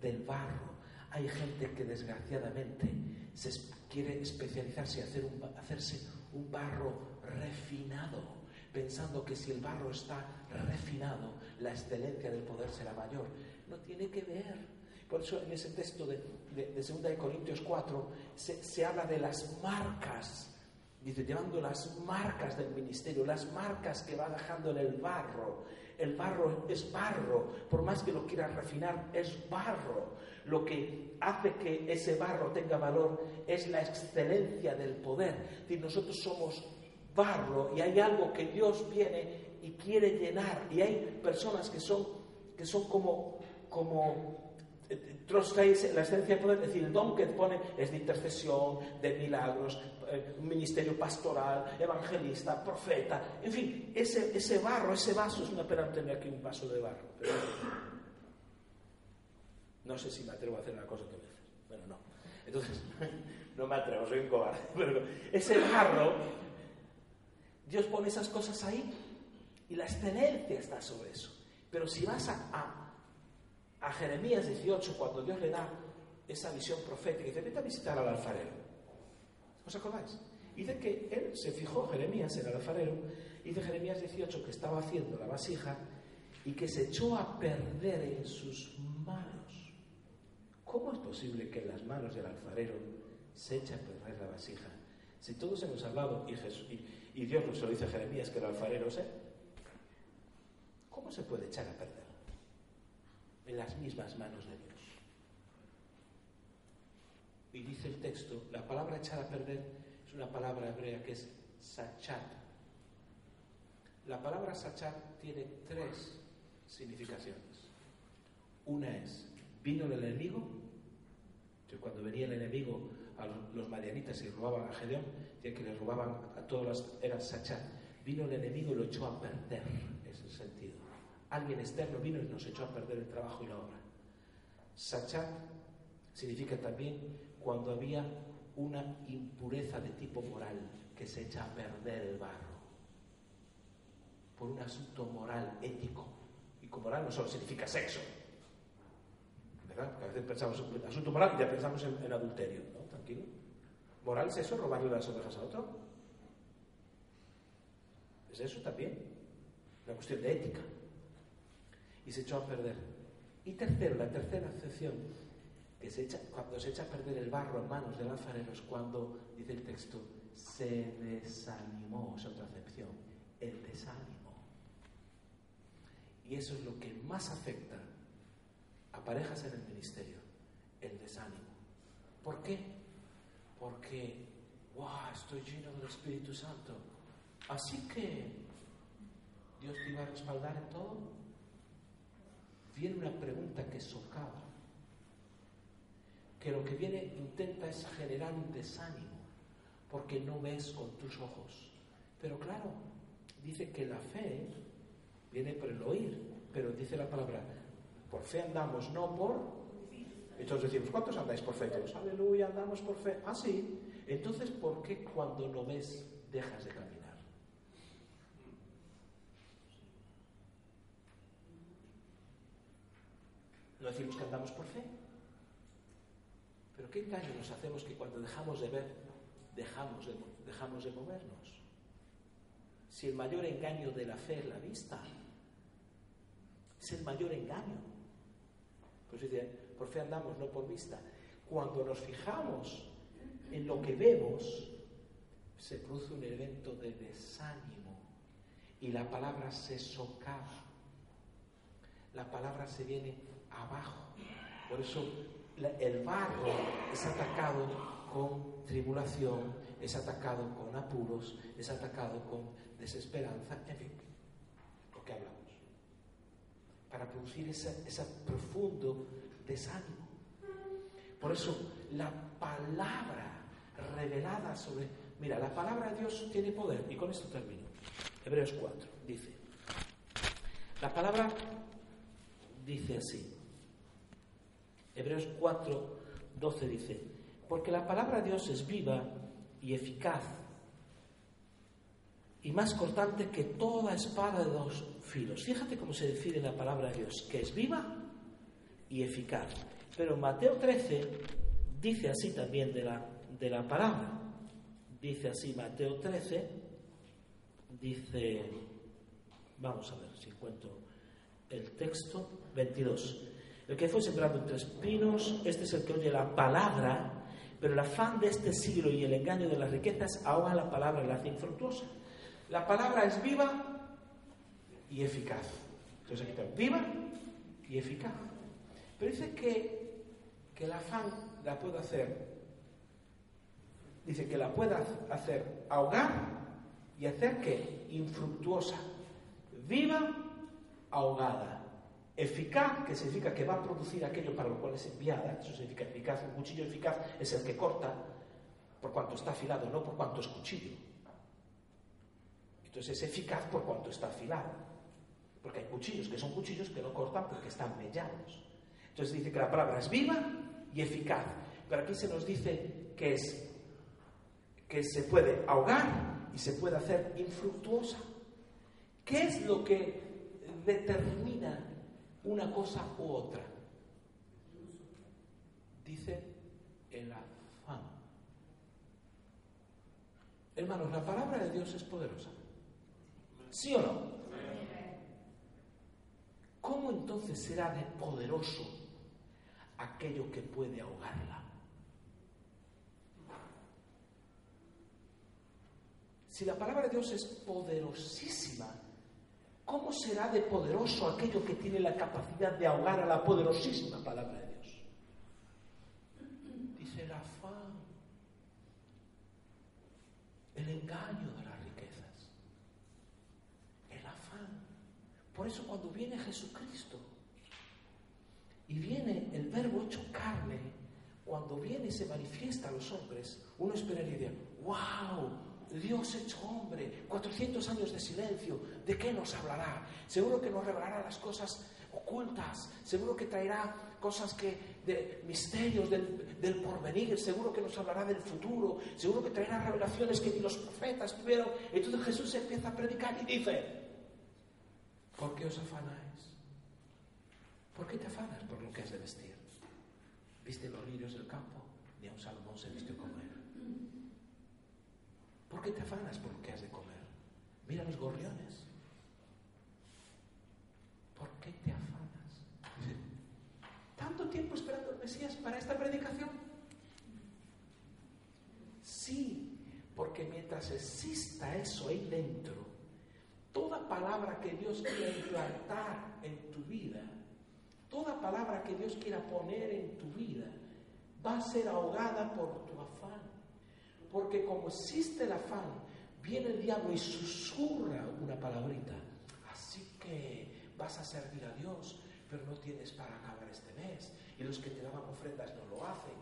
del barro. Hay gente que desgraciadamente se quiere especializarse y hacerse un barro refinado, pensando que si el barro está refinado, la excelencia del poder será mayor. No tiene que ver. Por eso en ese texto de, de, de 2 de Corintios 4 se, se habla de las marcas Dice, llevando las marcas del ministerio, las marcas que va dejando en el barro. El barro es barro, por más que lo quieras refinar, es barro. Lo que hace que ese barro tenga valor es la excelencia del poder. Es nosotros somos barro y hay algo que Dios viene y quiere llenar. Y hay personas que son, que son como, como la esencia del poder, es decir, el don que pone es de intercesión, de milagros, eh, ministerio pastoral, evangelista, profeta, en fin, ese, ese barro, ese vaso, es una pena tener aquí un vaso de barro. no sé si me atrevo a hacer una cosa que me haces. Bueno, no. Entonces, no me atrevo, soy un cobarde. Pero ese barro, Dios pone esas cosas ahí y la excelencia está sobre eso. Pero si vas a a Jeremías 18, cuando Dios le da esa visión profética, dice, vete a visitar al alfarero. ¿Os acordáis? Dice que él se fijó, Jeremías, en el alfarero, y dice Jeremías 18 que estaba haciendo la vasija y que se echó a perder en sus manos. ¿Cómo es posible que en las manos del alfarero se eche a perder la vasija? Si todos hemos hablado y, Jesús, y, y Dios nos lo dice a Jeremías que el alfarero es ¿cómo se puede echar a perder? En las mismas manos de Dios. Y dice el texto, la palabra echar a perder es una palabra hebrea que es sachat. La palabra sachat tiene tres significaciones. Una es, vino el enemigo, cuando venía el enemigo a los madianitas y robaban a Gedeón, ya que le robaban a todos las, era sachat. Vino el enemigo y lo echó a perder, es el. Alguien externo vino y nos echó a perder el trabajo y la obra. Sachat significa también cuando había una impureza de tipo moral que se echa a perder el barro por un asunto moral, ético. Y con moral no solo significa sexo, ¿verdad? Porque a veces pensamos en asunto moral y ya pensamos en, adulterio, ¿no? Tranquilo. ¿Moral es eso? ¿Robarle las ovejas a otro? Es eso también. Una cuestión de ética y se echó a perder. Y tercero, la tercera acepción, que se echa, cuando se echa a perder el barro en manos del alfarero cuando, dice el texto, se desanimó, es otra acepción, el desánimo. Y eso es lo que más afecta a parejas en el ministerio, el desánimo. ¿Por qué? Porque, wow, estoy lleno del Espíritu Santo. Así que, ¿Dios te iba a respaldar en todo? Viene una pregunta que socava, que lo que viene intenta es generar un desánimo, porque no ves con tus ojos. Pero claro, dice que la fe viene por el oír, pero dice la palabra, por fe andamos, no por... Entonces decimos, ¿cuántos andáis por fe? Todos, aleluya, andamos por fe. Ah, sí. Entonces, ¿por qué cuando no ves dejas de caminar? Decimos que andamos por fe. Pero qué engaño nos hacemos que cuando dejamos de ver, dejamos de, dejamos de movernos. Si el mayor engaño de la fe es la vista, es el mayor engaño. Pues dice, por fe andamos, no por vista. Cuando nos fijamos en lo que vemos, se produce un evento de desánimo y la palabra se socava. La palabra se viene abajo. Por eso el barro es atacado con tribulación, es atacado con apuros, es atacado con desesperanza, en fin, lo que hablamos. para producir ese, profundo desánimo. Por eso la palabra revelada sobre... Mira, la palabra de Dios tiene poder, y con esto termino. Hebreos 4 dice, la palabra dice así, Hebreos 4, 12 dice, porque la palabra de Dios es viva y eficaz y más cortante que toda espada de dos filos. Fíjate cómo se define la palabra de Dios, que es viva y eficaz. Pero Mateo 13 dice así también de la, de la palabra. Dice así Mateo 13, dice, vamos a ver si encuentro el texto, 22. El que fue sembrado entre espinos, este es el que oye la palabra, pero el afán de este siglo y el engaño de las riquezas ahoga la palabra y la hace infructuosa. La palabra es viva y eficaz. Entonces aquí está, viva y eficaz. Pero dice que, que el afán la puede hacer, dice que la puede hacer ahogar y hacer que infructuosa, viva, ahogada. Eficaz, que significa que va a producir aquello para lo cual es enviada, eso significa eficaz. Un cuchillo eficaz es el que corta por cuanto está afilado, no por cuanto es cuchillo. Entonces es eficaz por cuanto está afilado. Porque hay cuchillos que son cuchillos que no cortan porque están mellados. Entonces dice que la palabra es viva y eficaz. Pero aquí se nos dice que es que se puede ahogar y se puede hacer infructuosa. ¿Qué es lo que determina una cosa u otra? Dice el afán. Hermanos, la palabra de Dios es poderosa. ¿Sí o no? ¿Cómo entonces será de poderoso aquello que puede ahogarla? Si la palabra de Dios es poderosísima, ¿cómo será de poderoso aquello que tiene la capacidad de ahogar a la poderosísima palabra de Dios? Dice el afán, el engaño de las riquezas, el afán. Por eso cuando viene Jesucristo y viene el verbo hecho carne, cuando viene y se manifiesta a los hombres, uno esperaría wow, Dios hecho hombre, 400 años de silencio, ¿de qué nos hablará? Seguro que nos revelará las cosas ocultas, seguro que traerá cosas que de misterios del, del, porvenir, seguro que nos hablará del futuro, seguro que traerá revelaciones que ni los profetas tuvieron. Entonces Jesús empieza a predicar y dice, ¿por qué os afanáis? ¿Por qué te afanas por lo que has de vestir? ¿Viste los lirios del campo? Ni a un Salomón se vistió como él. ¿Por qué te afanas por lo que has de comer? Mira los gorriones. ¿Por qué te afanas? ¿Tanto tiempo esperando el Mesías para esta predicación? Sí, porque mientras exista eso ahí dentro, toda palabra que Dios quiera implantar en tu vida, toda palabra que Dios quiera poner en tu vida, va a ser ahogada por tu afán. Porque como existe el afán, viene el diablo y susurra una palabrita. Así que vas a servir a Dios, pero no tienes para acabar este mes. Y los que te daban ofrendas no lo hacen.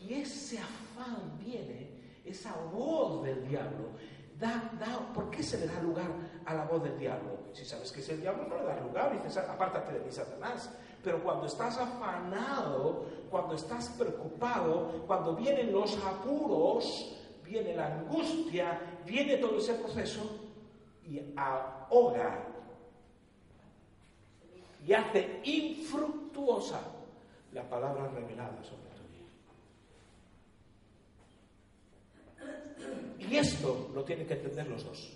Y ese afán viene, esa voz del diablo. Da, da, ¿Por qué se le da lugar a la voz del diablo? Si sabes que es el diablo, no le das lugar. Dices, apártate de mí, Satanás. Pero cuando estás afanado, cuando estás preocupado, cuando vienen los apuros, viene la angustia, viene todo ese proceso y ahoga y hace infructuosa la palabra revelada sobre tu vida. Y esto lo tienen que entender los dos,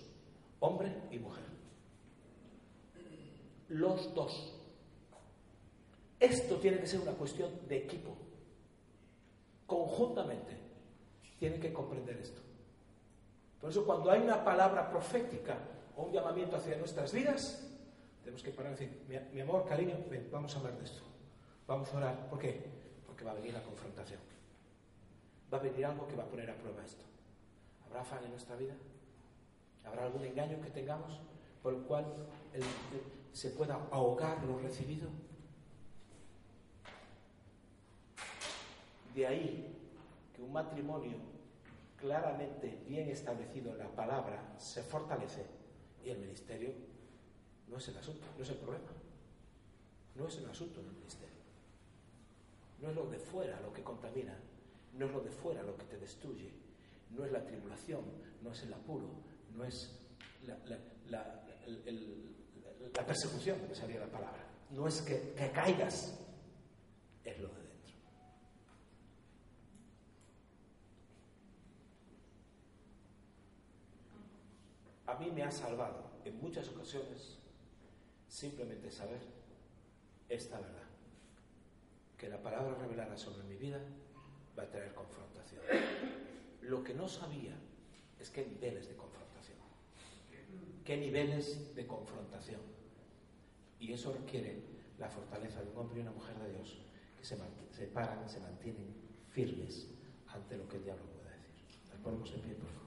hombre y mujer. Los dos. Esto tiene que ser una cuestión de equipo, conjuntamente. Tienen que comprender esto. Por eso cuando hay una palabra profética o un llamamiento hacia nuestras vidas, tenemos que parar y decir, mi, mi amor, cariño, ven, vamos a hablar de esto. Vamos a orar. ¿Por qué? Porque va a venir la confrontación. Va a venir algo que va a poner a prueba esto. ¿Habrá afán en nuestra vida? ¿Habrá algún engaño que tengamos? por el cual el- se pueda ahogar lo recibido. De ahí que un matrimonio claramente bien establecido en la palabra se fortalece y el ministerio no es el asunto, no es el problema. No es el asunto del ministerio. No es lo de fuera lo que contamina, no es lo de fuera lo que te destruye, no es la tribulación, no es el apuro, no es la, persecución, que la palabra, no es que, que caigas, es lo de dentro. A mí me ha salvado en muchas ocasiones simplemente saber esta verdad, que la palabra revelada sobre mi vida va a traer confrontación. Lo que no sabía es qué niveles de confrontación, qué niveles de confrontación. Y eso requiere la fortaleza de un hombre y una mujer de Dios que se, se paran, se mantienen firmes ante lo que el diablo pueda decir. Nos ponemos de pie, por favor.